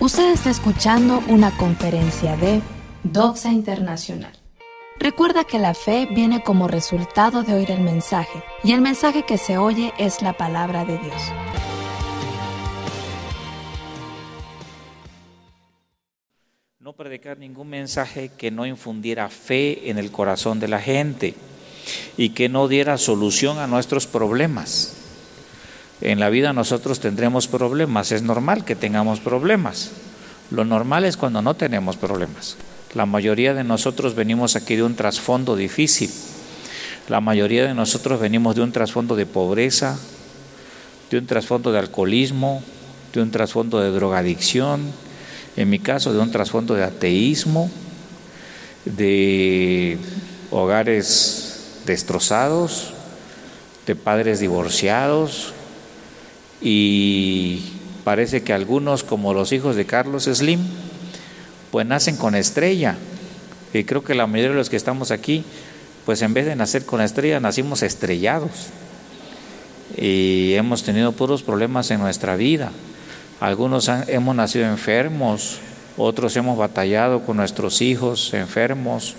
Usted está escuchando una conferencia de Doxa Internacional. Recuerda que la fe viene como resultado de oír el mensaje, y el mensaje que se oye es la palabra de Dios. No predicar ningún mensaje que no infundiera fe en el corazón de la gente y que no diera solución a nuestros problemas. En la vida nosotros tendremos problemas, es normal que tengamos problemas. Lo normal es cuando no tenemos problemas. La mayoría de nosotros venimos aquí de un trasfondo difícil. La mayoría de nosotros venimos de un trasfondo de pobreza, de un trasfondo de alcoholismo, de un trasfondo de drogadicción, en mi caso de un trasfondo de ateísmo, de hogares destrozados, de padres divorciados, y parece que algunos, como los hijos de Carlos Slim, pues nacen con estrella. Y creo que la mayoría de los que estamos aquí, pues en vez de nacer con estrella, nacimos estrellados. Y hemos tenido puros problemas en nuestra vida. Algunos hemos nacido enfermos, otros hemos batallado con nuestros hijos enfermos,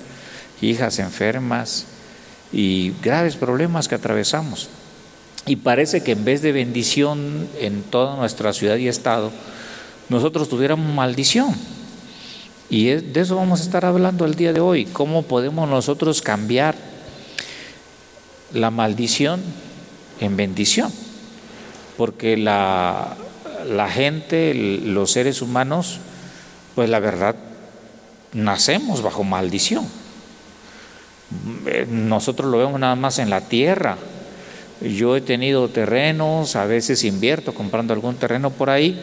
hijas enfermas y graves problemas que atravesamos. Y parece que en vez de bendición en toda nuestra ciudad y estado, nosotros tuviéramos maldición. Y de eso vamos a estar hablando el día de hoy, cómo podemos nosotros cambiar la maldición en bendición. Porque la, la gente, los seres humanos, pues la verdad, nacemos bajo maldición. Nosotros lo vemos nada más en la tierra, yo he tenido terrenos, a veces invierto comprando algún terreno por ahí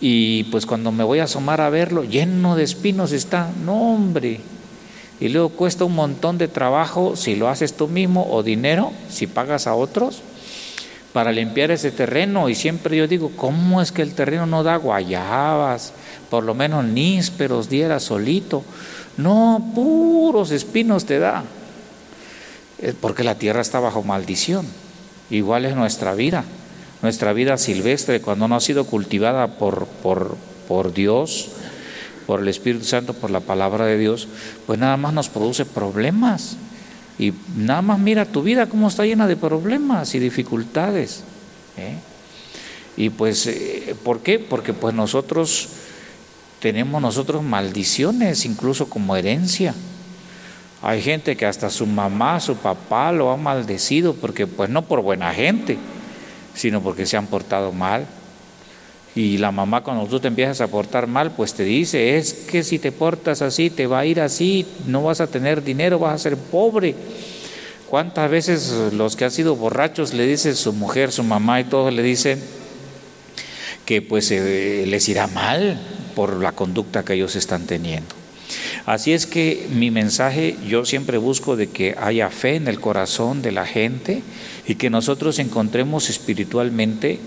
y pues cuando me voy a asomar a verlo, lleno de espinos está, no hombre. Y luego cuesta un montón de trabajo si lo haces tú mismo o dinero, si pagas a otros para limpiar ese terreno. Y siempre yo digo, ¿cómo es que el terreno no da guayabas? Por lo menos nísperos diera solito. No, puros espinos te da porque la tierra está bajo maldición. Igual es nuestra vida, nuestra vida silvestre cuando no ha sido cultivada por, por, por Dios, por el Espíritu Santo, por la palabra de Dios, pues nada más nos produce problemas. Y nada más mira tu vida cómo está llena de problemas y dificultades. ¿eh? Y pues, eh, ¿por qué? Porque pues nosotros tenemos nosotros maldiciones, incluso como herencia. Hay gente que hasta su mamá, su papá lo ha maldecido porque pues no por buena gente, sino porque se han portado mal. Y la mamá cuando tú te empiezas a portar mal, pues te dice, es que si te portas así, te va a ir así, no vas a tener dinero, vas a ser pobre. ¿Cuántas veces los que han sido borrachos le dicen su mujer, su mamá y todos le dicen que pues eh, les irá mal por la conducta que ellos están teniendo? Así es que mi mensaje yo siempre busco de que haya fe en el corazón de la gente y que nosotros encontremos espiritualmente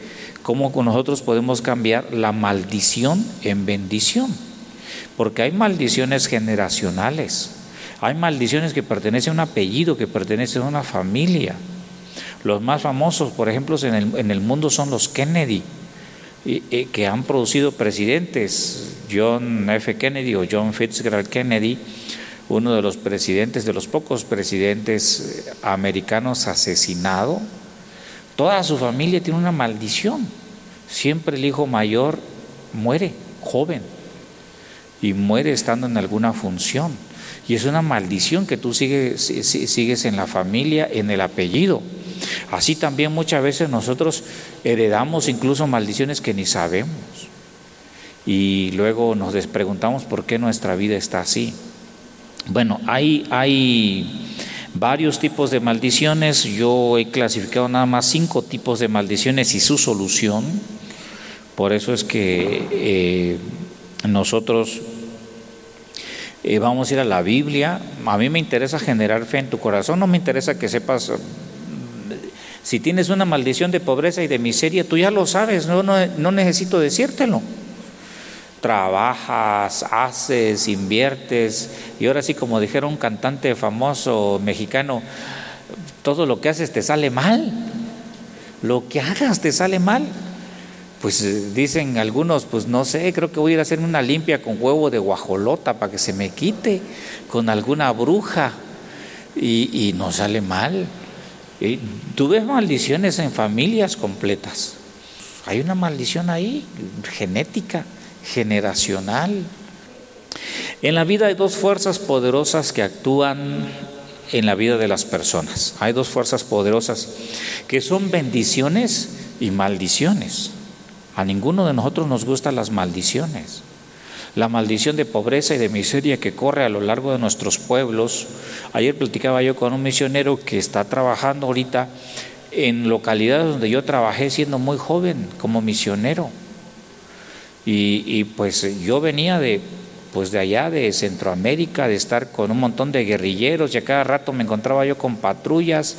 cómo nosotros podemos cambiar la maldición en bendición. Porque hay maldiciones generacionales, hay maldiciones que pertenecen a un apellido, que pertenecen a una familia. Los más famosos, por ejemplo, en el, en el mundo son los Kennedy que han producido presidentes, John F. Kennedy o John Fitzgerald Kennedy, uno de los presidentes, de los pocos presidentes eh, americanos asesinado, toda su familia tiene una maldición. Siempre el hijo mayor muere joven y muere estando en alguna función. Y es una maldición que tú sigues, sigues en la familia, en el apellido. Así también muchas veces nosotros heredamos incluso maldiciones que ni sabemos. Y luego nos preguntamos por qué nuestra vida está así. Bueno, hay, hay varios tipos de maldiciones. Yo he clasificado nada más cinco tipos de maldiciones y su solución. Por eso es que eh, nosotros eh, vamos a ir a la Biblia. A mí me interesa generar fe en tu corazón. No me interesa que sepas si tienes una maldición de pobreza y de miseria, tú ya lo sabes, no, no, necesito decírtelo. Trabajas, haces, inviertes, y ahora sí, como dijera un cantante famoso mexicano, todo lo que haces te sale mal. Lo que hagas te sale mal. pues eh, dicen algunos, pues no sé, creo que voy a ir a hacerme una limpia con huevo de guajolota para que se me quite, con alguna bruja, y, no sale mal. Y tú ves maldiciones en familias completas. Hay una maldición ahí, genética, generacional. En la vida hay dos fuerzas poderosas que actúan en la vida de las personas. Hay dos fuerzas poderosas que son bendiciones y maldiciones. A ninguno de nosotros nos gustan las maldiciones. La maldición de pobreza y de miseria que corre a lo largo de nuestros pueblos. Ayer platicaba yo con un misionero que está trabajando ahorita en localidades donde yo trabajé siendo muy joven como misionero. Y, pues yo venía de pues de allá de Centroamérica, de estar con un montón de guerrilleros y a cada rato me encontraba yo con patrullas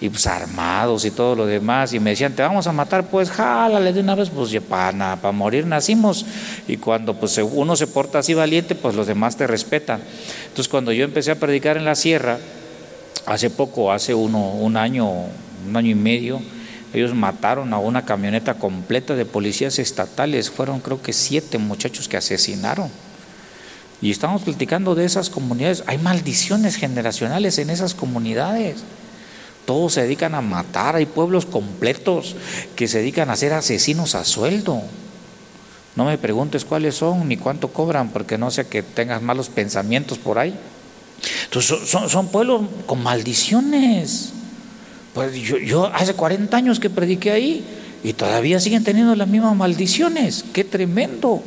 y pues armados y todo lo demás y me decían, te vamos a matar, pues jálale de una vez, pues para, para morir nacimos y cuando pues uno se porta así valiente, pues los demás te respetan. Entonces cuando yo empecé a predicar en la sierra, hace poco, hace uno, un año, un año y medio, ellos mataron a una camioneta completa de policías estatales, fueron creo que siete muchachos que asesinaron. Y estamos platicando de esas comunidades. Hay maldiciones generacionales en esas comunidades. Todos se dedican a matar. Hay pueblos completos que se dedican a ser asesinos a sueldo. No me preguntes cuáles son ni cuánto cobran, porque no sea que tengas malos pensamientos por ahí. Entonces, son, son pueblos con maldiciones. Pues yo, hace 40 años que prediqué ahí y todavía siguen teniendo las mismas maldiciones. Qué tremendo.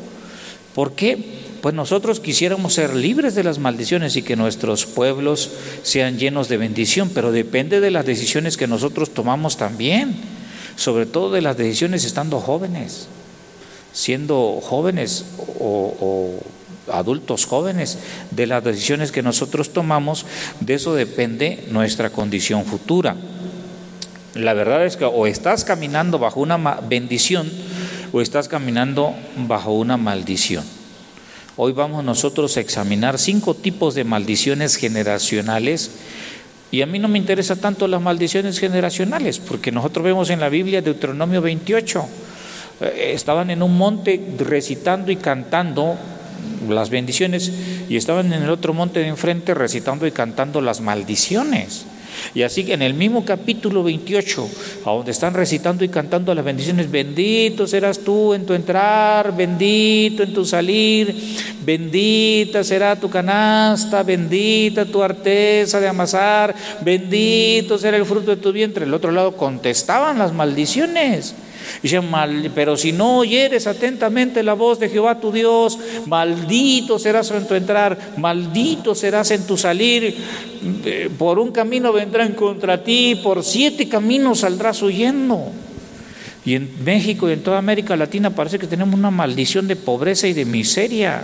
¿Por qué? Pues nosotros quisiéramos ser libres de las maldiciones y que nuestros pueblos sean llenos de bendición, pero depende de las decisiones que nosotros tomamos también, sobre todo de las decisiones estando jóvenes, siendo jóvenes o, adultos jóvenes, de las decisiones que nosotros tomamos, de eso depende nuestra condición futura. La verdad es que o estás caminando bajo una bendición o estás caminando bajo una maldición. Hoy vamos nosotros a examinar cinco tipos de maldiciones generacionales. Y a mí no me interesa tanto las maldiciones generacionales, porque nosotros vemos en la Biblia Deuteronomio 28, eh, estaban en un monte recitando y cantando las bendiciones y estaban en el otro monte de enfrente recitando y cantando las maldiciones. Y así que en el mismo capítulo 28, a donde están recitando y cantando las bendiciones, bendito serás tú en tu entrar, bendito en tu salir, bendita será tu canasta, bendita tu arteza de amasar, bendito será el fruto de tu vientre. El otro lado contestaban las maldiciones. Dice, pero si no oyeres atentamente la voz de Jehová tu Dios, maldito serás en tu entrar, maldito serás en tu salir, eh, por un camino vendrán contra ti, por siete caminos saldrás huyendo. Y en México y en toda América Latina parece que tenemos una maldición de pobreza y de miseria.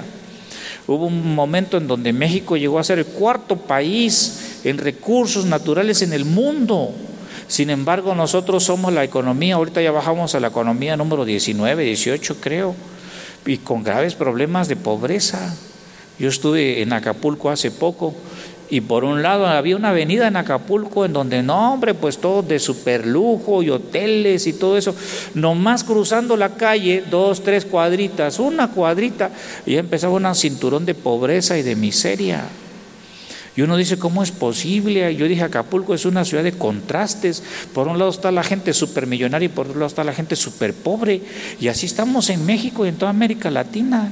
Hubo un momento en donde México llegó a ser el cuarto país en recursos naturales en el mundo. Sin embargo, nosotros somos la economía, ahorita ya bajamos a la economía número 19, 18 creo, y con graves problemas de pobreza. Yo estuve en Acapulco hace poco y por un lado había una avenida en Acapulco en donde, no, hombre, pues todo de superlujo y hoteles y todo eso. Nomás cruzando la calle, dos, tres cuadritas, una cuadrita, y ya empezaba un cinturón de pobreza y de miseria. Y uno dice, ¿cómo es posible? Yo dije, Acapulco es una ciudad de contrastes. Por un lado está la gente supermillonaria y por otro lado está la gente súper pobre. Y así estamos en México y en toda América Latina.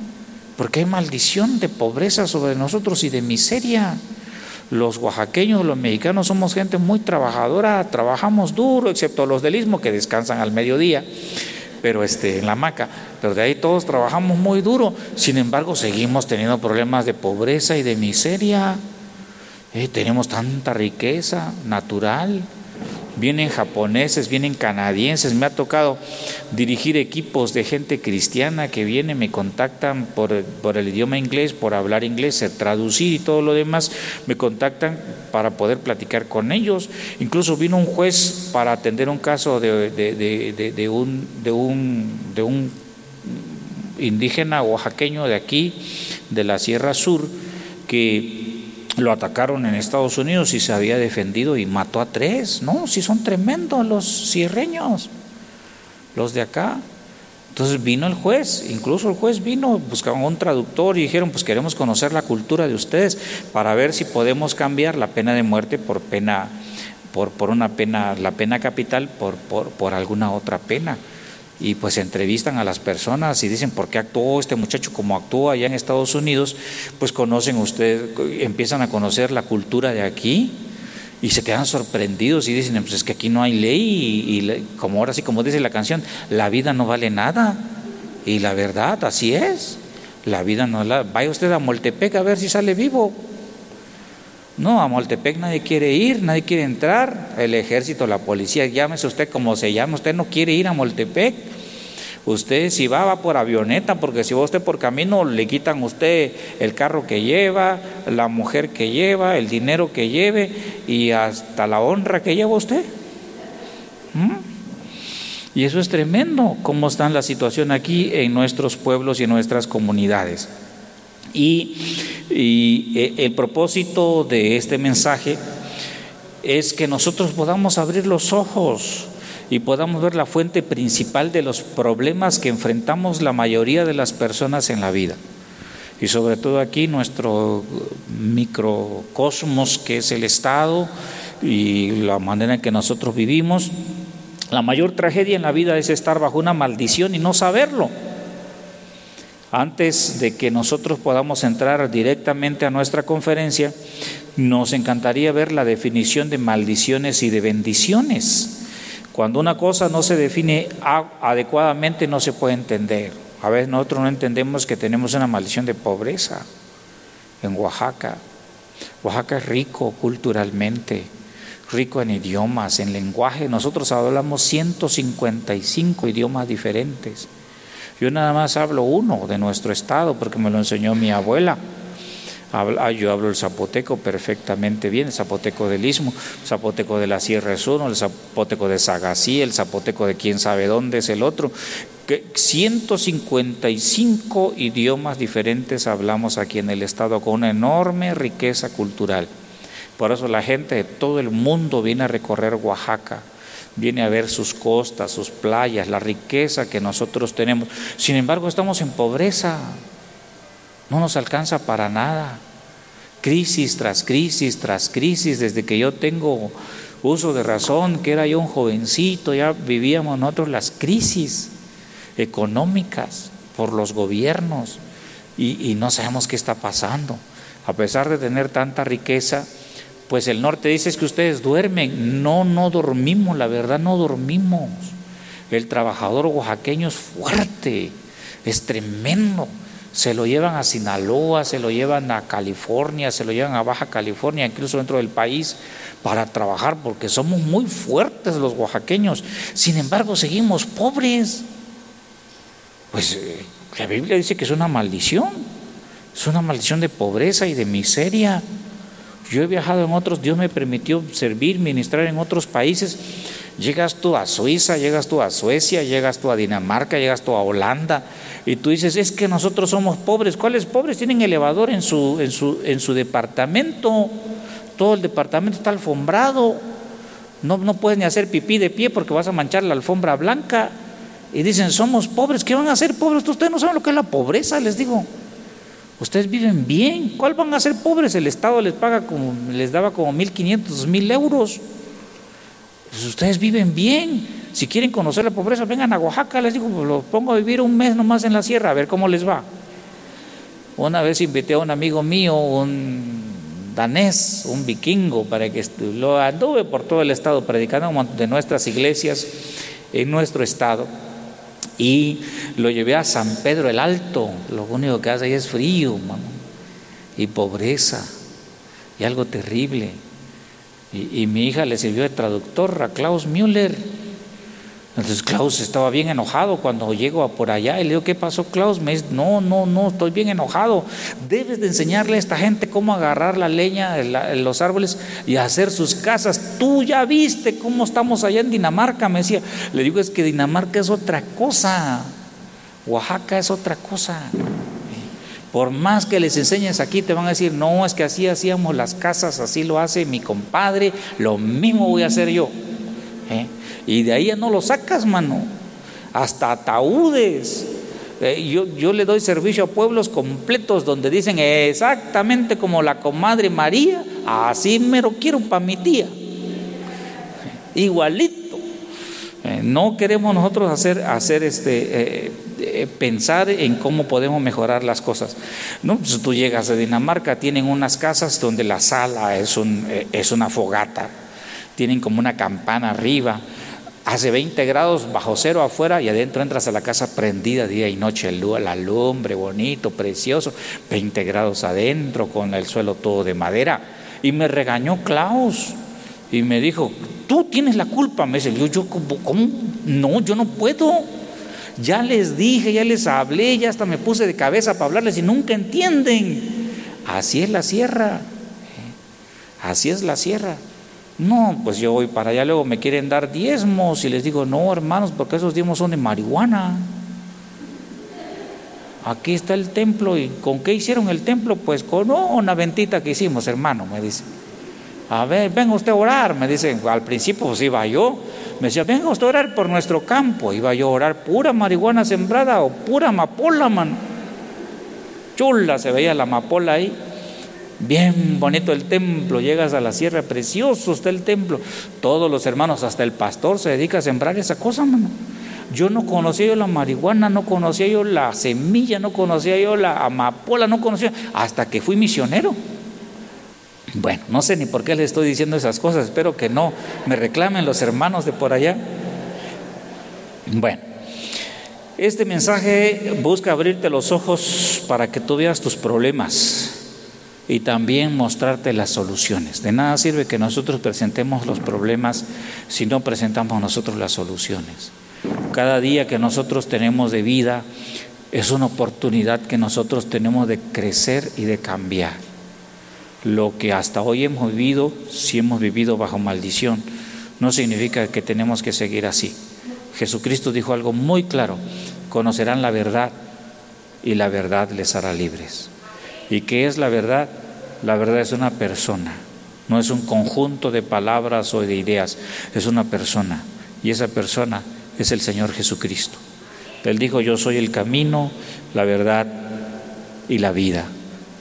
Porque hay maldición de pobreza sobre nosotros y de miseria. Los oaxaqueños, los mexicanos somos gente muy trabajadora, trabajamos duro, excepto los del istmo que descansan al mediodía pero este, en la hamaca, pero de ahí todos trabajamos muy duro, sin embargo seguimos teniendo problemas de pobreza y de miseria. Eh, tenemos tanta riqueza natural. Vienen japoneses, vienen canadienses. Me ha tocado dirigir equipos de gente cristiana que viene, me contactan por, el idioma inglés, por hablar inglés, traducir y todo lo demás. Me contactan para poder platicar con ellos. Incluso vino un juez para atender un caso de, de, un, de, un, de un indígena oaxaqueño de aquí, de la Sierra Sur, que lo atacaron en Estados Unidos y se había defendido y mató a tres. No, si son tremendos los sierreños, los de acá. Entonces vino el juez, incluso el juez vino, buscaban un traductor y dijeron, pues queremos conocer la cultura de ustedes para ver si podemos cambiar la pena de muerte por pena, por, por una pena, la pena capital por, por, por alguna otra pena y pues entrevistan a las personas y dicen por qué actuó este muchacho como actúa allá en Estados Unidos, pues conocen ustedes, empiezan a conocer la cultura de aquí y se quedan sorprendidos y dicen, pues es que aquí no hay ley y, como ahora sí, como dice la canción, la vida no vale nada. Y la verdad, así es. La vida no la... Vaya usted a Moltepec a ver si sale vivo. No, a Moltepec nadie quiere ir, nadie quiere entrar. El ejército, la policía, llámese usted como se llame, usted no quiere ir a Moltepec. Usted si va, va por avioneta, porque si va usted por camino, le quitan usted el carro que lleva, la mujer que lleva, el dinero que lleve y hasta la honra que lleva usted. ¿Mm? Y eso es tremendo, cómo está la situación aquí en nuestros pueblos y en nuestras comunidades. Y, eh, el propósito de este mensaje es que nosotros podamos abrir los ojos y podamos ver la fuente principal de los problemas que enfrentamos la mayoría de las personas en la vida. Y sobre todo aquí nuestro microcosmos que es el Estado y la manera en que nosotros vivimos. La mayor tragedia en la vida es estar bajo una maldición y no saberlo. Antes de que nosotros podamos entrar directamente a nuestra conferencia, nos encantaría ver la definición de maldiciones y de bendiciones. Cuando una cosa no se define adecuadamente no se puede entender. A veces nosotros no entendemos que tenemos una maldición de pobreza en Oaxaca. Oaxaca es rico culturalmente, rico en idiomas, en lenguaje. Nosotros hablamos 155 idiomas diferentes. Yo nada más hablo uno de nuestro estado porque me lo enseñó mi abuela. Ah, yo hablo el zapoteco perfectamente bien, el zapoteco del Istmo, el zapoteco de la Sierra es uno, el zapoteco de Sagasí, el zapoteco de quién sabe dónde es el otro. 155 idiomas diferentes hablamos aquí en el estado con una enorme riqueza cultural. Por eso la gente de todo el mundo viene a recorrer Oaxaca, viene a ver sus costas, sus playas, la riqueza que nosotros tenemos. Sin embargo, estamos en pobreza. No nos alcanza para nada. Crisis tras crisis tras crisis, desde que yo tengo uso de razón, que era yo un jovencito, ya vivíamos nosotros las crisis económicas por los gobiernos y, no sabemos qué está pasando. A pesar de tener tanta riqueza, pues el norte dice es que ustedes duermen. No, no dormimos, la verdad no dormimos. El trabajador oaxaqueño es fuerte, es tremendo se lo llevan a Sinaloa, se lo llevan a California, se lo llevan a Baja California, incluso dentro del país, para trabajar, porque somos muy fuertes los oaxaqueños. Sin embargo, seguimos pobres. Pues eh, la Biblia dice que es una maldición, es una maldición de pobreza y de miseria. Yo he viajado en otros, Dios me permitió servir, ministrar en otros países. Llegas tú a Suiza, llegas tú a Suecia, llegas tú a Dinamarca, llegas tú a Holanda, y tú dices, es que nosotros somos pobres. ¿Cuáles pobres? Tienen elevador en su, en su, en su departamento. Todo el departamento está alfombrado. No, no puedes ni hacer pipí de pie porque vas a manchar la alfombra blanca. Y dicen, somos pobres. ¿Qué van a hacer pobres? Ustedes no saben lo que es la pobreza, les digo. Ustedes viven bien. ¿Cuál van a ser pobres? El Estado les paga como, les daba como 1.500, 1.000 euros. Pues ustedes viven bien. Si quieren conocer la pobreza, vengan a Oaxaca, les digo, pues los pongo a vivir un mes nomás en la sierra, a ver cómo les va. Una vez invité a un amigo mío, un danés, un vikingo, para que lo anduve por todo el estado predicando de nuestras iglesias en nuestro estado y lo llevé a San Pedro el Alto. Lo único que hace ahí es frío, y pobreza y algo terrible. Y, y, mi hija le sirvió de traductor a Klaus Müller entonces Klaus estaba bien enojado cuando llego por allá y le digo, ¿qué pasó Klaus? Me dice, no, no, no, estoy bien enojado. Debes de enseñarle a esta gente cómo agarrar la leña los árboles y hacer sus casas. Tú ya viste cómo estamos allá en Dinamarca, me decía. Le digo, es que Dinamarca es otra cosa. Oaxaca es otra cosa. Por más que les enseñes aquí, te van a decir, no, es que así hacíamos las casas, así lo hace mi compadre, lo mismo voy a hacer yo. ¿Eh? Y de ahí ya no lo sacas, mano. hasta ataúdes. Eh, yo, yo le doy servicio a pueblos completos donde dicen exactamente como la comadre María, así me lo quiero para mi tía. Igualito. Eh, no queremos nosotros hacer, hacer este, eh, pensar en cómo podemos mejorar las cosas. ¿no? Pues tú llegas a Dinamarca, tienen unas casas donde la sala es, un, es una fogata, tienen como una campana arriba, Hace 20 grados bajo cero afuera y adentro entras a la casa prendida día y noche, la lumbre bonito, precioso, 20 grados adentro con el suelo todo de madera. Y me regañó Klaus y me dijo, tú tienes la culpa. Me dice, yo, yo ¿cómo? No, yo no puedo. Ya les dije, ya les hablé, ya hasta me puse de cabeza para hablarles y nunca entienden. Así es la sierra. Así es la sierra. No, pues yo voy para allá, luego me quieren dar diezmos y les digo, no, hermanos, porque esos diezmos son de marihuana. Aquí está el templo y ¿con qué hicieron el templo? Pues con una ventita que hicimos, hermano, me dice. A ver, venga usted a orar, me dice, al principio pues iba yo, me decía, venga usted a orar por nuestro campo, iba yo a orar pura marihuana sembrada o pura amapola, man. Chula se veía la amapola ahí. Bien bonito el templo, llegas a la sierra, precioso está el templo. Todos los hermanos, hasta el pastor se dedica a sembrar esa cosa, mano. Yo no conocía yo la marihuana, no conocía yo la semilla, no conocía yo la amapola, no conocía, hasta que fui misionero. Bueno, no sé ni por qué les estoy diciendo esas cosas, espero que no me reclamen los hermanos de por allá. Bueno, este mensaje busca abrirte los ojos para que tú veas tus problemas y también mostrarte las soluciones. De nada sirve que nosotros presentemos los problemas si no presentamos nosotros las soluciones. Cada día que nosotros tenemos de vida es una oportunidad que nosotros tenemos de crecer y de cambiar. Lo que hasta hoy hemos vivido, si hemos vivido bajo maldición, no significa que tenemos que seguir así. Jesucristo dijo algo muy claro, conocerán la verdad y la verdad les hará libres. ¿Y qué es la verdad? La verdad es una persona, no es un conjunto de palabras o de ideas, es una persona. Y esa persona es el Señor Jesucristo. Él dijo, yo soy el camino, la verdad y la vida.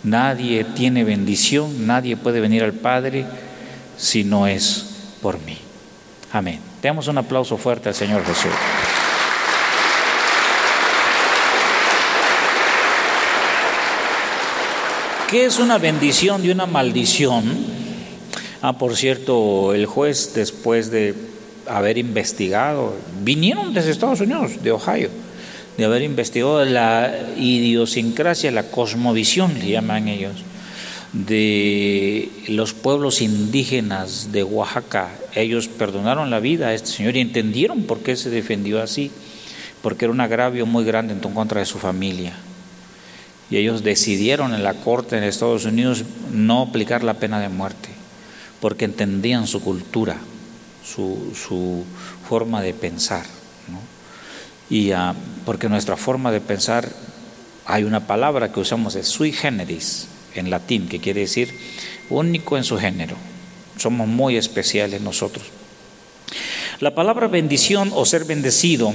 Nadie tiene bendición, nadie puede venir al Padre si no es por mí. Amén. Demos un aplauso fuerte al Señor Jesús. ¿Qué es una bendición y una maldición? Ah, por cierto, el juez, después de haber investigado, vinieron desde Estados Unidos, de Ohio, de haber investigado la idiosincrasia, la cosmovisión, le llaman ellos, de los pueblos indígenas de Oaxaca. Ellos perdonaron la vida a este señor y entendieron por qué se defendió así, porque era un agravio muy grande en contra de su familia y ellos decidieron en la corte en Estados Unidos no aplicar la pena de muerte, porque entendían su cultura, su, forma de pensar. Y ah, porque nuestra forma de pensar, hay una palabra que usamos, es sui generis, en latín, que quiere decir único en su género. Somos muy especiales nosotros. La palabra bendición o ser bendecido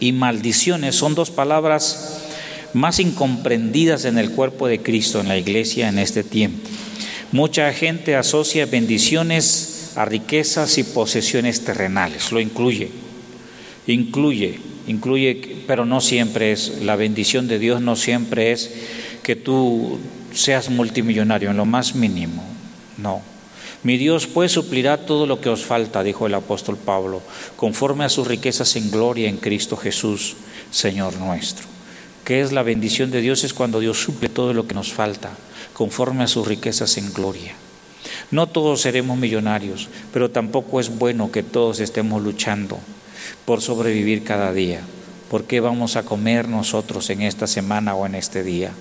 y maldiciones son dos palabras más incomprendidas en el cuerpo de Cristo, en la iglesia en este tiempo. Mucha gente asocia bendiciones a riquezas y posesiones terrenales, lo incluye, incluye, incluye, pero no siempre es, la bendición de Dios no siempre es que tú seas multimillonario, en lo más mínimo, no. Mi Dios pues suplirá todo lo que os falta, dijo el apóstol Pablo, conforme a sus riquezas en gloria en Cristo Jesús, Señor nuestro que es la bendición de Dios, es cuando Dios suple todo lo que nos falta, conforme a sus riquezas en gloria. No todos seremos millonarios, pero tampoco es bueno que todos estemos luchando por sobrevivir cada día. ¿Por qué vamos a comer nosotros en esta semana o en este día?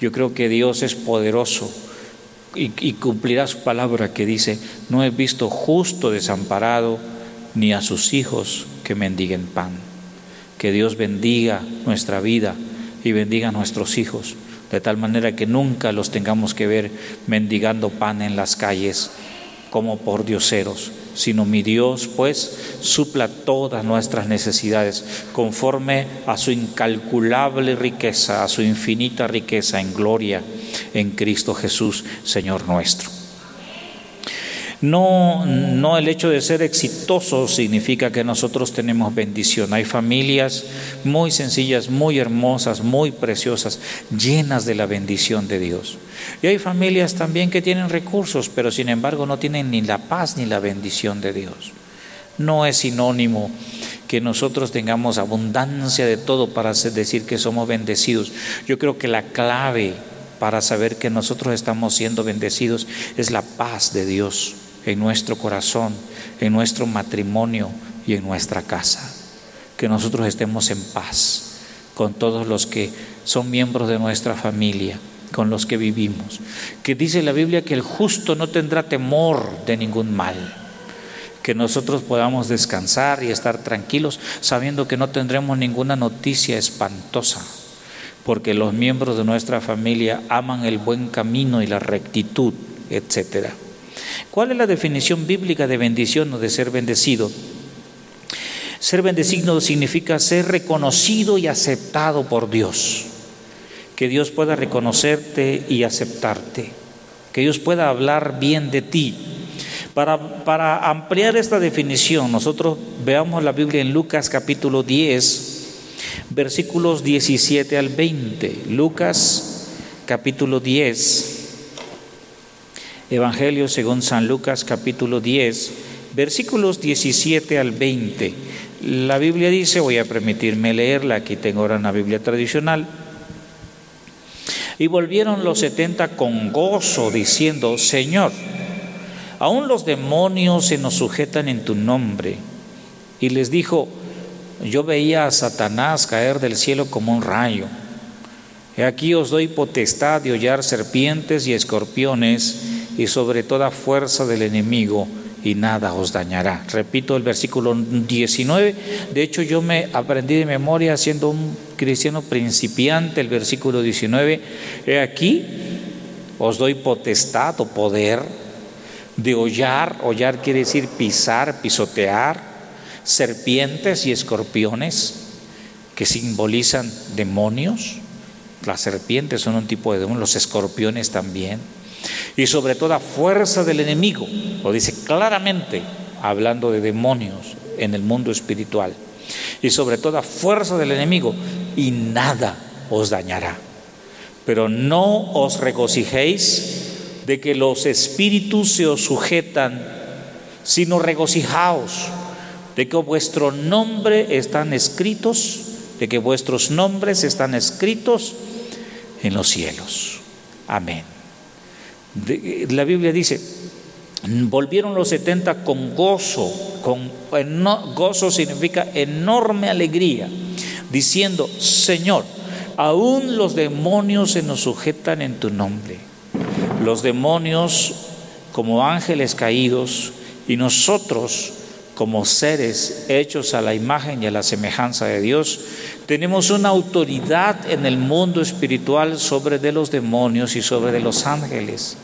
Yo creo que Dios es poderoso y, y cumplirá su palabra que dice, no he visto justo desamparado ni a sus hijos que mendiguen pan. Que Dios bendiga nuestra vida y bendiga a nuestros hijos, de tal manera que nunca los tengamos que ver mendigando pan en las calles como por dioseros, sino mi Dios pues supla todas nuestras necesidades conforme a su incalculable riqueza, a su infinita riqueza en gloria en Cristo Jesús, Señor nuestro. No, no el hecho de ser exitoso significa que nosotros tenemos bendición. Hay familias muy sencillas, muy hermosas, muy preciosas, llenas de la bendición de Dios. Y hay familias también que tienen recursos, pero sin embargo no tienen ni la paz ni la bendición de Dios. No es sinónimo que nosotros tengamos abundancia de todo para decir que somos bendecidos. Yo creo que la clave para saber que nosotros estamos siendo bendecidos es la paz de Dios en nuestro corazón, en nuestro matrimonio y en nuestra casa. Que nosotros estemos en paz con todos los que son miembros de nuestra familia, con los que vivimos. Que dice la Biblia que el justo no tendrá temor de ningún mal. Que nosotros podamos descansar y estar tranquilos sabiendo que no tendremos ninguna noticia espantosa, porque los miembros de nuestra familia aman el buen camino y la rectitud, etcétera. ¿Cuál es la definición bíblica de bendición o de ser bendecido? Ser bendecido significa ser reconocido y aceptado por Dios. Que Dios pueda reconocerte y aceptarte. Que Dios pueda hablar bien de ti. Para, para ampliar esta definición, nosotros veamos la Biblia en Lucas capítulo 10, versículos 17 al 20. Lucas capítulo 10 Evangelio según San Lucas capítulo 10, versículos 17 al 20. La Biblia dice, voy a permitirme leerla, aquí tengo ahora una Biblia tradicional. Y volvieron los setenta con gozo, diciendo, Señor, aún los demonios se nos sujetan en tu nombre. Y les dijo, yo veía a Satanás caer del cielo como un rayo. He aquí os doy potestad de hollar serpientes y escorpiones y sobre toda fuerza del enemigo y nada os dañará. Repito el versículo 19. De hecho, yo me aprendí de memoria siendo un cristiano principiante el versículo 19. He aquí, os doy potestad o poder de hollar. Hollar quiere decir pisar, pisotear, serpientes y escorpiones que simbolizan demonios. Las serpientes son un tipo de demonios, los escorpiones también y sobre toda fuerza del enemigo, lo dice claramente, hablando de demonios en el mundo espiritual, y sobre toda fuerza del enemigo, y nada os dañará. Pero no os regocijéis de que los espíritus se os sujetan, sino regocijaos de que vuestro nombre están escritos, de que vuestros nombres están escritos en los cielos. Amén la Biblia dice, volvieron los 70 con gozo, con gozo significa enorme alegría, diciendo, Señor, aún los demonios se nos sujetan en tu nombre. Los demonios como ángeles caídos y nosotros como seres hechos a la imagen y a la semejanza de Dios, tenemos una autoridad en el mundo espiritual sobre de los demonios y sobre de los ángeles.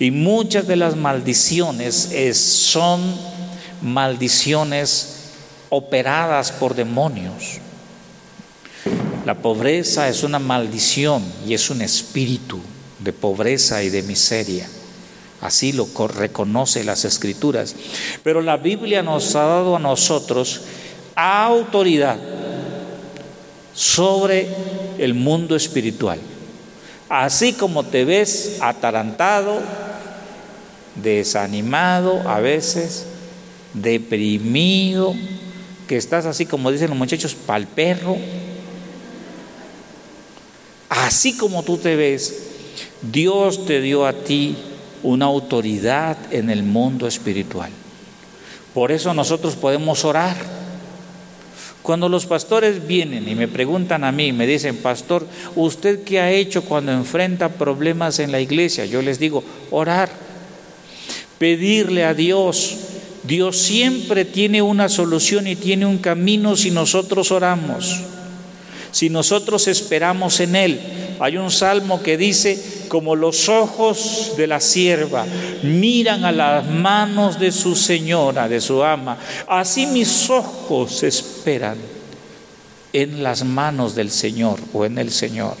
Y muchas de las maldiciones son maldiciones operadas por demonios. La pobreza es una maldición y es un espíritu de pobreza y de miseria. Así lo reconoce las escrituras. Pero la Biblia nos ha dado a nosotros autoridad sobre el mundo espiritual. Así como te ves atarantado, desanimado a veces, deprimido, que estás así como dicen los muchachos, pal perro. Así como tú te ves, Dios te dio a ti una autoridad en el mundo espiritual. Por eso nosotros podemos orar. Cuando los pastores vienen y me preguntan a mí, me dicen, pastor, ¿usted qué ha hecho cuando enfrenta problemas en la iglesia? Yo les digo, orar, pedirle a Dios. Dios siempre tiene una solución y tiene un camino si nosotros oramos, si nosotros esperamos en Él. Hay un salmo que dice, como los ojos de la sierva miran a las manos de su señora, de su ama, así mis ojos esperan en las manos del Señor o en el Señor.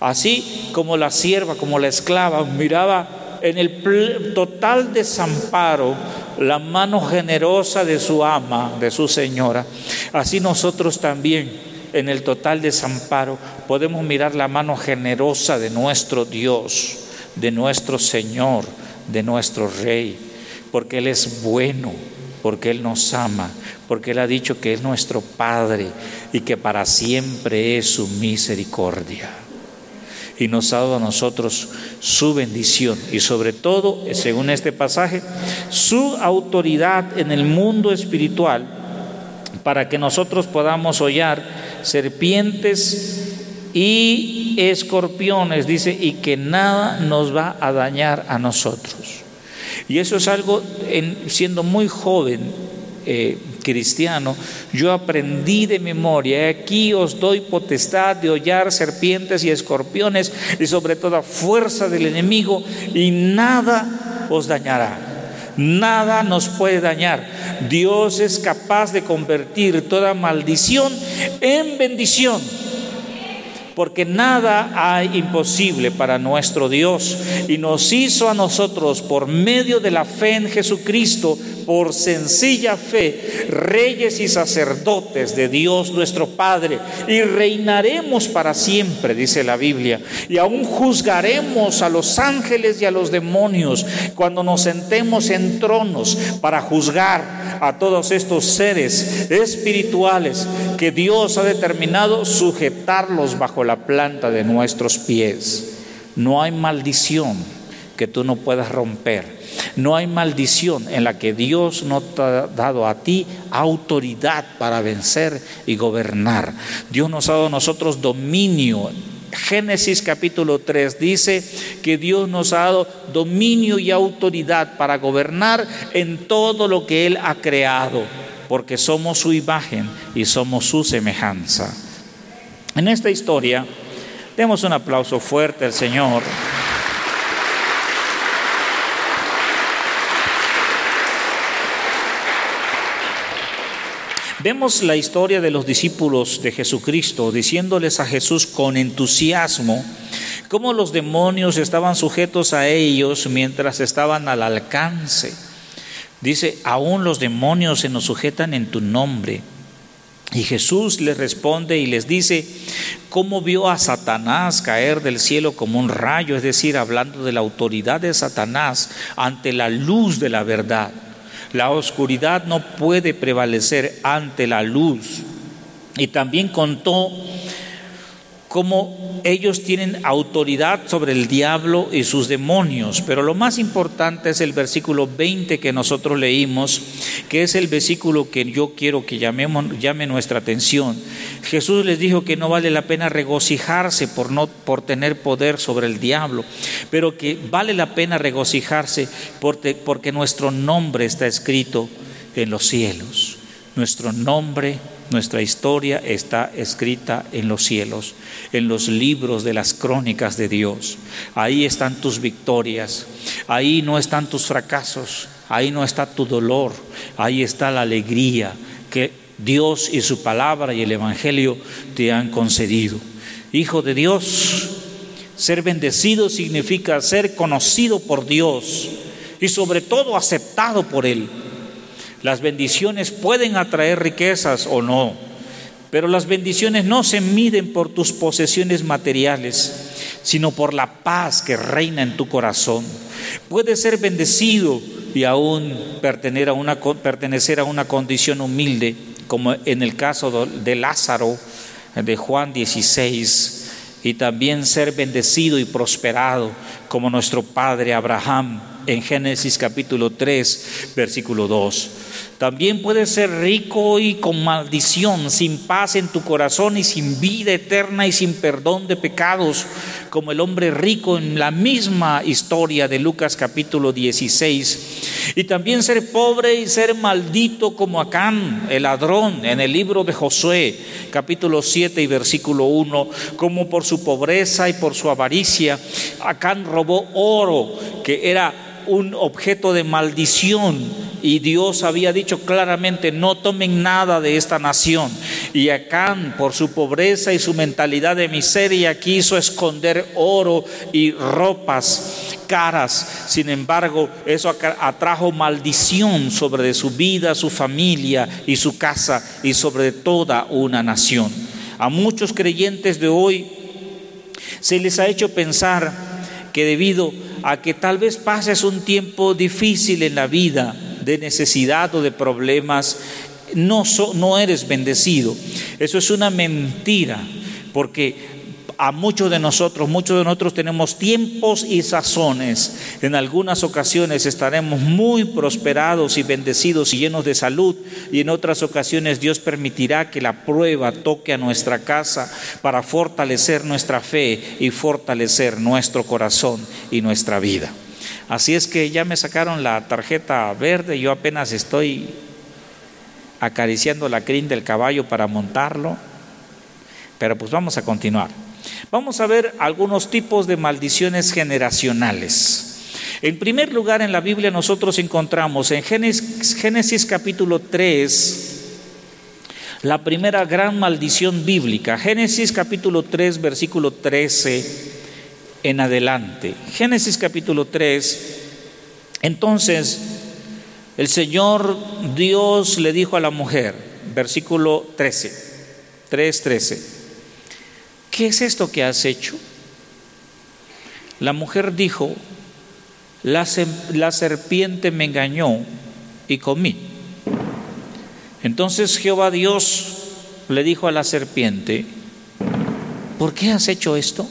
Así como la sierva, como la esclava miraba en el total desamparo la mano generosa de su ama, de su señora, así nosotros también en el total desamparo podemos mirar la mano generosa de nuestro Dios, de nuestro Señor, de nuestro Rey, porque Él es bueno, porque Él nos ama, porque Él ha dicho que es nuestro Padre y que para siempre es su misericordia. Y nos ha dado a nosotros su bendición y sobre todo, según este pasaje, su autoridad en el mundo espiritual para que nosotros podamos hollar serpientes y escorpiones, dice, y que nada nos va a dañar a nosotros. Y eso es algo, en, siendo muy joven, eh, cristiano, yo aprendí de memoria, aquí os doy potestad de hollar serpientes y escorpiones y sobre toda fuerza del enemigo y nada os dañará. Nada nos puede dañar. Dios es capaz de convertir toda maldición en bendición porque nada hay imposible para nuestro Dios. Y nos hizo a nosotros por medio de la fe en Jesucristo, por sencilla fe, reyes y sacerdotes de Dios nuestro Padre. Y reinaremos para siempre, dice la Biblia, y aún juzgaremos a los ángeles y a los demonios cuando nos sentemos en tronos para juzgar a todos estos seres espirituales que Dios ha determinado sujetarlos bajo la planta de nuestros pies. No hay maldición que tú no puedas romper. No hay maldición en la que Dios no te ha dado a ti autoridad para vencer y gobernar. Dios nos ha dado a nosotros dominio. Génesis capítulo 3 dice que Dios nos ha dado dominio y autoridad para gobernar en todo lo que Él ha creado, porque somos su imagen y somos su semejanza. En esta historia, demos un aplauso fuerte al Señor. Vemos la historia de los discípulos de Jesucristo diciéndoles a Jesús con entusiasmo cómo los demonios estaban sujetos a ellos mientras estaban al alcance. Dice, aún los demonios se nos sujetan en tu nombre. Y Jesús les responde y les dice, ¿cómo vio a Satanás caer del cielo como un rayo? Es decir, hablando de la autoridad de Satanás ante la luz de la verdad. La oscuridad no puede prevalecer ante la luz. Y también contó cómo ellos tienen autoridad sobre el diablo y sus demonios. Pero lo más importante es el versículo 20 que nosotros leímos, que es el versículo que yo quiero que llamemos, llame nuestra atención. Jesús les dijo que no vale la pena regocijarse por, no, por tener poder sobre el diablo, pero que vale la pena regocijarse porque, porque nuestro nombre está escrito en los cielos. Nuestro nombre nuestra historia está escrita en los cielos, en los libros de las crónicas de Dios. Ahí están tus victorias, ahí no están tus fracasos, ahí no está tu dolor, ahí está la alegría que Dios y su palabra y el Evangelio te han concedido. Hijo de Dios, ser bendecido significa ser conocido por Dios y sobre todo aceptado por Él. Las bendiciones pueden atraer riquezas o no, pero las bendiciones no se miden por tus posesiones materiales, sino por la paz que reina en tu corazón. Puedes ser bendecido y aún pertenecer a una, pertenecer a una condición humilde, como en el caso de Lázaro, de Juan 16, y también ser bendecido y prosperado como nuestro padre Abraham en Génesis capítulo 3, versículo 2. También puedes ser rico y con maldición, sin paz en tu corazón y sin vida eterna y sin perdón de pecados, como el hombre rico en la misma historia de Lucas capítulo 16. Y también ser pobre y ser maldito como Acán, el ladrón, en el libro de Josué capítulo 7 y versículo 1, como por su pobreza y por su avaricia, Acán robó oro que era un objeto de maldición y Dios había dicho claramente, no tomen nada de esta nación. Y Acán, por su pobreza y su mentalidad de miseria, quiso esconder oro y ropas caras. Sin embargo, eso atrajo maldición sobre su vida, su familia y su casa y sobre toda una nación. A muchos creyentes de hoy se les ha hecho pensar que debido a que tal vez pases un tiempo difícil en la vida, de necesidad o de problemas, no, no eres bendecido. Eso es una mentira, porque a muchos de nosotros, muchos de nosotros tenemos tiempos y sazones. En algunas ocasiones estaremos muy prosperados y bendecidos y llenos de salud y en otras ocasiones Dios permitirá que la prueba toque a nuestra casa para fortalecer nuestra fe y fortalecer nuestro corazón y nuestra vida. Así es que ya me sacaron la tarjeta verde, yo apenas estoy acariciando la crin del caballo para montarlo, pero pues vamos a continuar. Vamos a ver algunos tipos de maldiciones generacionales. En primer lugar, en la Biblia nosotros encontramos en Génesis, capítulo 3 la primera gran maldición bíblica. Génesis capítulo 3, versículo 13 en adelante. Génesis capítulo 3. Entonces, el Señor Dios le dijo a la mujer, versículo 13, 3, 13. ¿Qué es esto que has hecho? La mujer dijo, la, serpiente me engañó y comí. Entonces Jehová Dios le dijo a la serpiente, ¿por qué has hecho esto?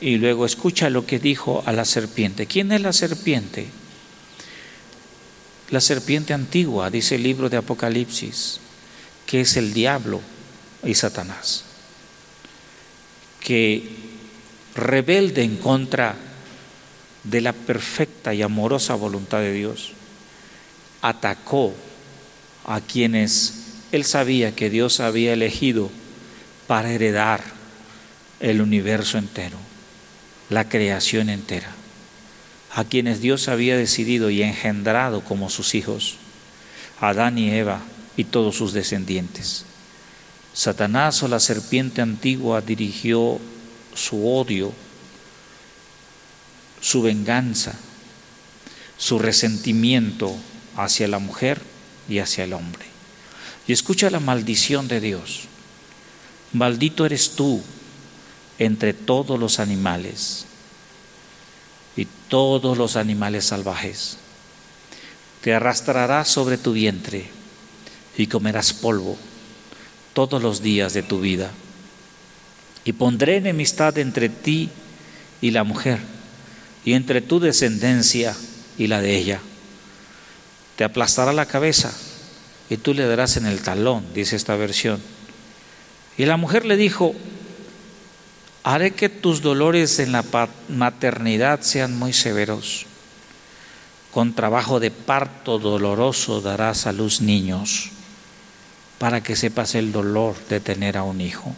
Y luego escucha lo que dijo a la serpiente. ¿Quién es la serpiente? La serpiente antigua, dice el libro de Apocalipsis, que es el diablo y Satanás que rebelde en contra de la perfecta y amorosa voluntad de Dios, atacó a quienes él sabía que Dios había elegido para heredar el universo entero, la creación entera, a quienes Dios había decidido y engendrado como sus hijos, Adán y Eva y todos sus descendientes. Satanás o la serpiente antigua dirigió su odio, su venganza, su resentimiento hacia la mujer y hacia el hombre. Y escucha la maldición de Dios. Maldito eres tú entre todos los animales y todos los animales salvajes. Te arrastrarás sobre tu vientre y comerás polvo todos los días de tu vida. Y pondré enemistad entre ti y la mujer, y entre tu descendencia y la de ella. Te aplastará la cabeza y tú le darás en el talón, dice esta versión. Y la mujer le dijo, haré que tus dolores en la maternidad sean muy severos. Con trabajo de parto doloroso darás a luz niños para que sepas el dolor de tener a un hijo,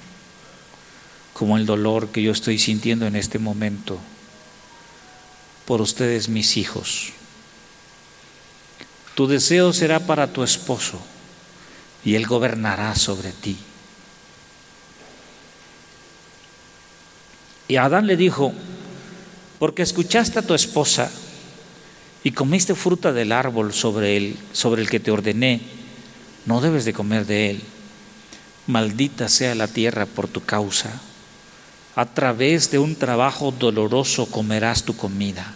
como el dolor que yo estoy sintiendo en este momento por ustedes mis hijos. Tu deseo será para tu esposo y él gobernará sobre ti. Y Adán le dijo, porque escuchaste a tu esposa y comiste fruta del árbol sobre él, sobre el que te ordené, no debes de comer de él. Maldita sea la tierra por tu causa. A través de un trabajo doloroso comerás tu comida.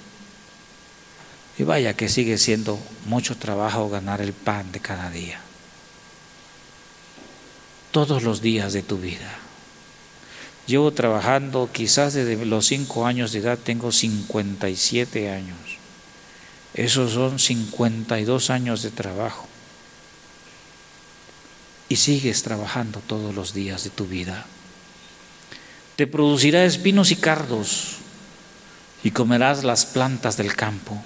Y vaya que sigue siendo mucho trabajo ganar el pan de cada día. Todos los días de tu vida. Llevo trabajando quizás desde los 5 años de edad, tengo 57 años. Esos son 52 años de trabajo. Y sigues trabajando todos los días de tu vida. Te producirá espinos y cardos y comerás las plantas del campo.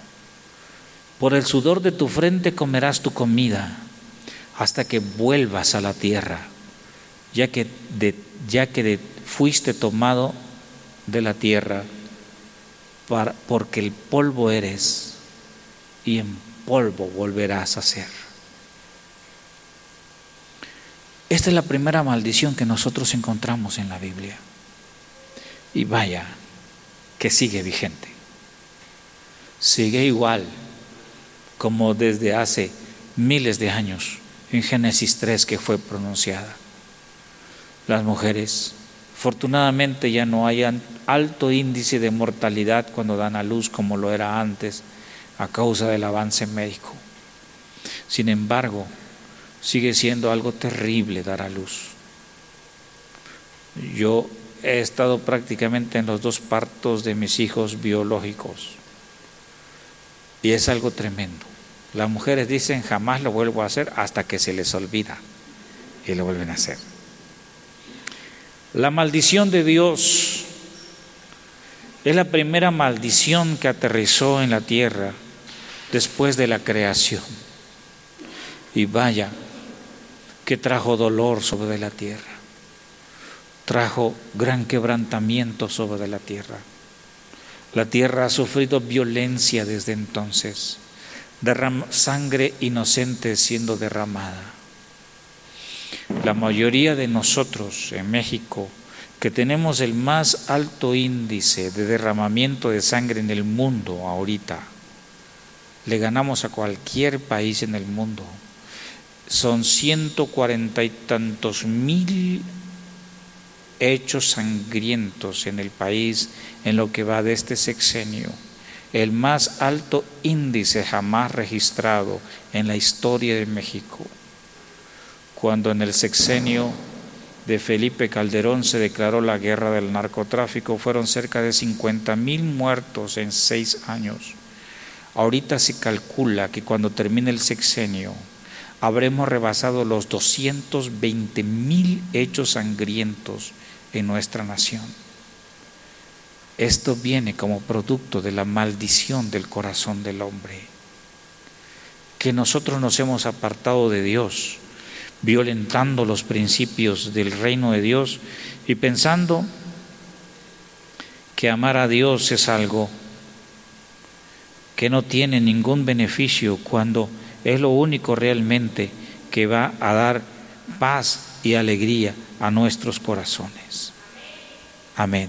Por el sudor de tu frente comerás tu comida hasta que vuelvas a la tierra, ya que, ya que fuiste tomado de la tierra, para, porque el polvo eres y en polvo volverás a ser. Esta es la primera maldición que nosotros encontramos en la Biblia. Y vaya, que sigue vigente. Sigue igual como desde hace miles de años en Génesis 3 que fue pronunciada. Las mujeres, afortunadamente ya no hay alto índice de mortalidad cuando dan a luz como lo era antes a causa del avance médico. Sin embargo, sigue siendo algo terrible dar a luz. Yo he estado prácticamente en los dos partos de mis hijos biológicos y es algo tremendo. Las mujeres dicen jamás lo vuelvo a hacer hasta que se les olvida y lo vuelven a hacer. La maldición de Dios es la primera maldición que aterrizó en la tierra después de la creación. Y vaya, que trajo dolor sobre la tierra, trajo gran quebrantamiento sobre la tierra. La tierra ha sufrido violencia desde entonces sangre inocente siendo derramada. La mayoría de nosotros en México, que tenemos el más alto índice de derramamiento de sangre en el mundo ahorita, le ganamos a cualquier país en el mundo. Son ciento cuarenta y tantos mil hechos sangrientos en el país en lo que va de este sexenio el más alto índice jamás registrado en la historia de México, cuando en el sexenio de Felipe Calderón se declaró la guerra del narcotráfico, fueron cerca de 50 mil muertos en seis años. Ahorita se calcula que cuando termine el sexenio habremos rebasado los 220 mil hechos sangrientos en nuestra nación. Esto viene como producto de la maldición del corazón del hombre, que nosotros nos hemos apartado de Dios, violentando los principios del reino de Dios y pensando que amar a Dios es algo que no tiene ningún beneficio cuando es lo único realmente que va a dar paz y alegría a nuestros corazones. Amén.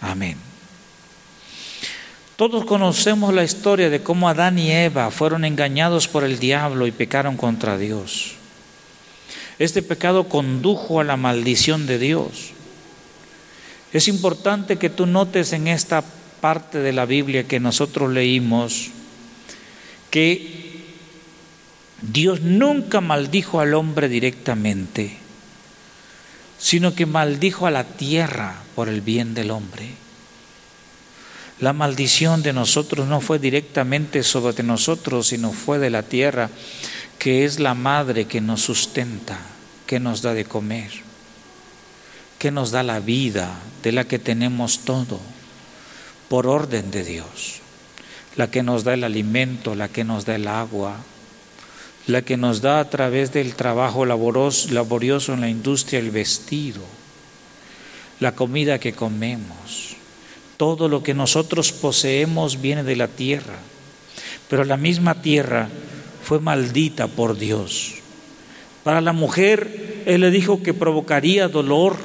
Amén. Todos conocemos la historia de cómo Adán y Eva fueron engañados por el diablo y pecaron contra Dios. Este pecado condujo a la maldición de Dios. Es importante que tú notes en esta parte de la Biblia que nosotros leímos que Dios nunca maldijo al hombre directamente sino que maldijo a la tierra por el bien del hombre. La maldición de nosotros no fue directamente sobre nosotros, sino fue de la tierra, que es la madre que nos sustenta, que nos da de comer, que nos da la vida, de la que tenemos todo, por orden de Dios, la que nos da el alimento, la que nos da el agua, la que nos da a través del trabajo laborioso en la industria el vestido, la comida que comemos. Todo lo que nosotros poseemos viene de la tierra, pero la misma tierra fue maldita por Dios. Para la mujer, Él le dijo que provocaría dolor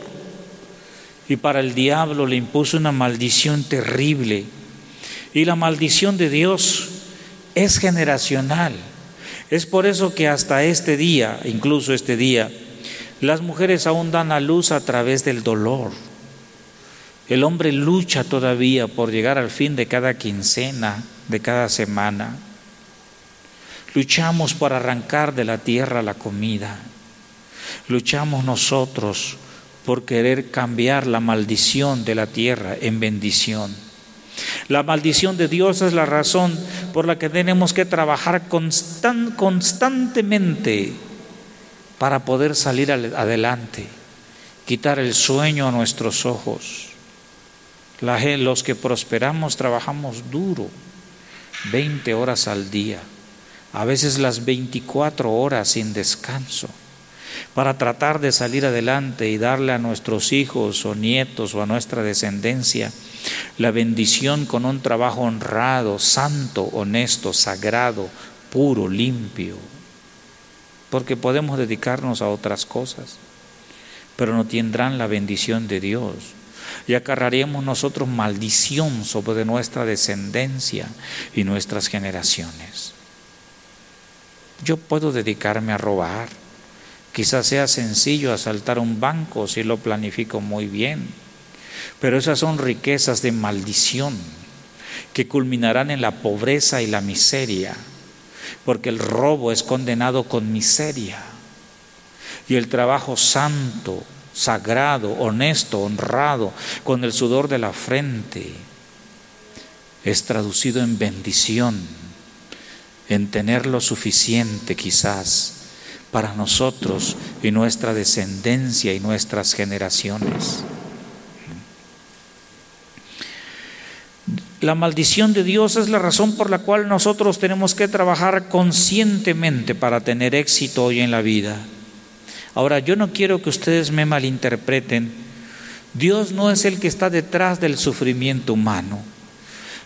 y para el diablo le impuso una maldición terrible. Y la maldición de Dios es generacional. Es por eso que hasta este día, incluso este día, las mujeres aún dan a luz a través del dolor. El hombre lucha todavía por llegar al fin de cada quincena, de cada semana. Luchamos por arrancar de la tierra la comida. Luchamos nosotros por querer cambiar la maldición de la tierra en bendición. La maldición de Dios es la razón por la que tenemos que trabajar constantemente para poder salir adelante, quitar el sueño a nuestros ojos. los que prosperamos trabajamos duro, 20 horas al día, a veces las 24 horas sin descanso para tratar de salir adelante y darle a nuestros hijos o nietos o a nuestra descendencia la bendición con un trabajo honrado, santo, honesto, sagrado, puro, limpio. Porque podemos dedicarnos a otras cosas, pero no tendrán la bendición de Dios. Y acarraremos nosotros maldición sobre nuestra descendencia y nuestras generaciones. Yo puedo dedicarme a robar, Quizás sea sencillo asaltar un banco si lo planifico muy bien, pero esas son riquezas de maldición que culminarán en la pobreza y la miseria, porque el robo es condenado con miseria. Y el trabajo santo, sagrado, honesto, honrado, con el sudor de la frente, es traducido en bendición, en tener lo suficiente quizás para nosotros y nuestra descendencia y nuestras generaciones. La maldición de Dios es la razón por la cual nosotros tenemos que trabajar conscientemente para tener éxito hoy en la vida. Ahora, yo no quiero que ustedes me malinterpreten. Dios no es el que está detrás del sufrimiento humano.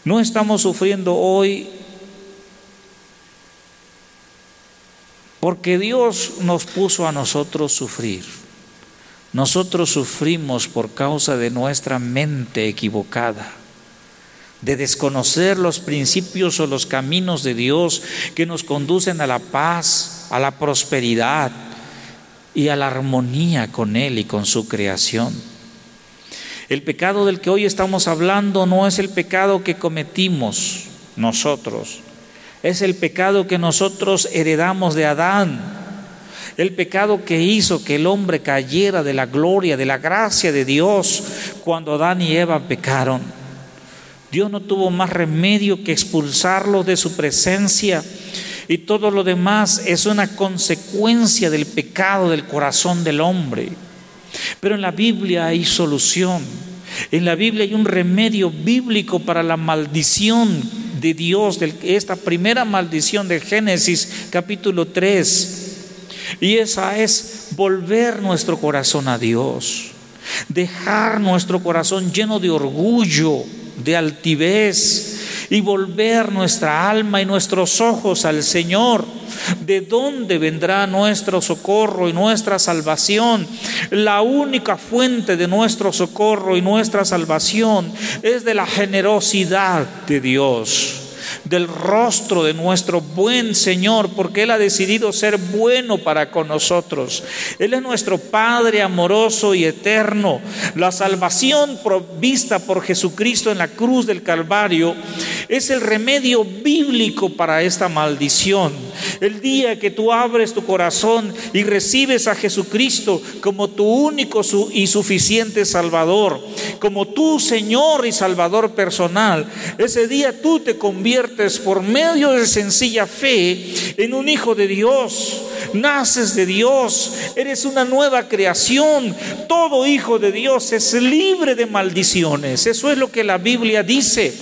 No estamos sufriendo hoy Porque Dios nos puso a nosotros sufrir. Nosotros sufrimos por causa de nuestra mente equivocada, de desconocer los principios o los caminos de Dios que nos conducen a la paz, a la prosperidad y a la armonía con Él y con su creación. El pecado del que hoy estamos hablando no es el pecado que cometimos nosotros, es el pecado que nosotros heredamos de Adán. El pecado que hizo que el hombre cayera de la gloria, de la gracia de Dios cuando Adán y Eva pecaron. Dios no tuvo más remedio que expulsarlos de su presencia y todo lo demás es una consecuencia del pecado del corazón del hombre. Pero en la Biblia hay solución. En la Biblia hay un remedio bíblico para la maldición de Dios, de esta primera maldición de Génesis capítulo 3. Y esa es volver nuestro corazón a Dios, dejar nuestro corazón lleno de orgullo, de altivez y volver nuestra alma y nuestros ojos al Señor. ¿De dónde vendrá nuestro socorro y nuestra salvación? La única fuente de nuestro socorro y nuestra salvación es de la generosidad de Dios del rostro de nuestro buen Señor, porque Él ha decidido ser bueno para con nosotros. Él es nuestro Padre amoroso y eterno. La salvación provista por Jesucristo en la cruz del Calvario es el remedio bíblico para esta maldición. El día que tú abres tu corazón y recibes a Jesucristo como tu único y suficiente Salvador, como tu Señor y Salvador personal, ese día tú te por medio de sencilla fe en un hijo de Dios. Naces de Dios, eres una nueva creación. Todo hijo de Dios es libre de maldiciones. Eso es lo que la Biblia dice,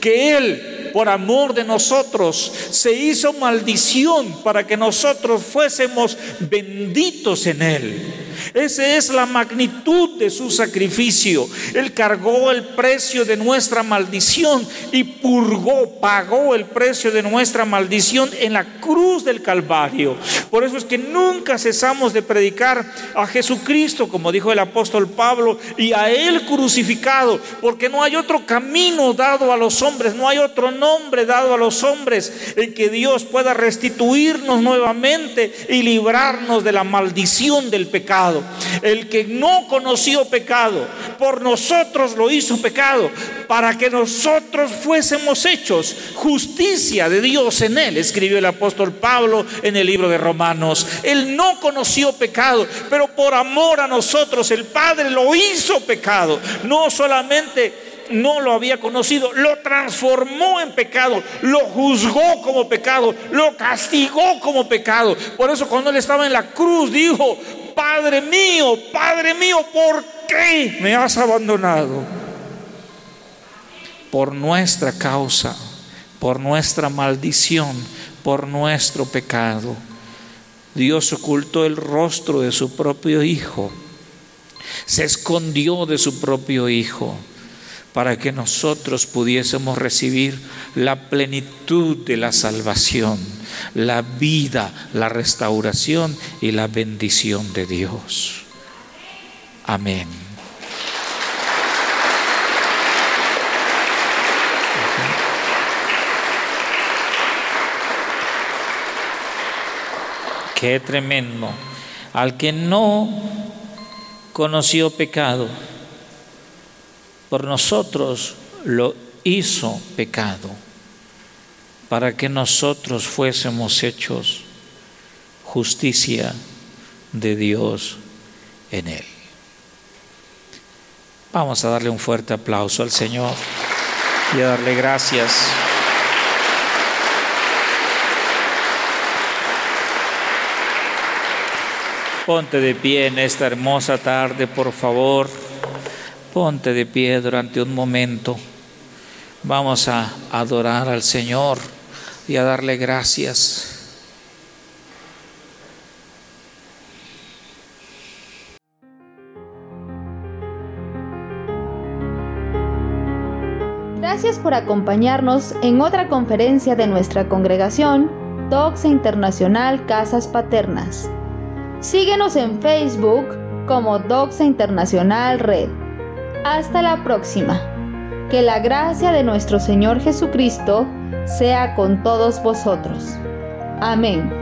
que Él por amor de nosotros, se hizo maldición para que nosotros fuésemos benditos en Él. Esa es la magnitud de su sacrificio. Él cargó el precio de nuestra maldición y purgó, pagó el precio de nuestra maldición en la cruz del Calvario. Por eso es que nunca cesamos de predicar a Jesucristo, como dijo el apóstol Pablo, y a Él crucificado, porque no hay otro camino dado a los hombres, no hay otro nombre dado a los hombres en que Dios pueda restituirnos nuevamente y librarnos de la maldición del pecado. El que no conoció pecado, por nosotros lo hizo pecado, para que nosotros fuésemos hechos justicia de Dios en él, escribió el apóstol Pablo en el libro de Romanos. Él no conoció pecado, pero por amor a nosotros el Padre lo hizo pecado. No solamente no lo había conocido, lo transformó en pecado, lo juzgó como pecado, lo castigó como pecado. Por eso cuando él estaba en la cruz dijo, Padre mío, Padre mío, ¿por qué me has abandonado? Por nuestra causa, por nuestra maldición, por nuestro pecado. Dios ocultó el rostro de su propio Hijo, se escondió de su propio Hijo para que nosotros pudiésemos recibir la plenitud de la salvación, la vida, la restauración y la bendición de Dios. Amén. Qué tremendo. Al que no conoció pecado, por nosotros lo hizo pecado, para que nosotros fuésemos hechos justicia de Dios en él. Vamos a darle un fuerte aplauso al Señor y a darle gracias. Ponte de pie en esta hermosa tarde, por favor. Ponte de pie durante un momento. Vamos a adorar al Señor y a darle gracias. Gracias por acompañarnos en otra conferencia de nuestra congregación, Doxa Internacional Casas Paternas. Síguenos en Facebook como Doxa Internacional Red. Hasta la próxima. Que la gracia de nuestro Señor Jesucristo sea con todos vosotros. Amén.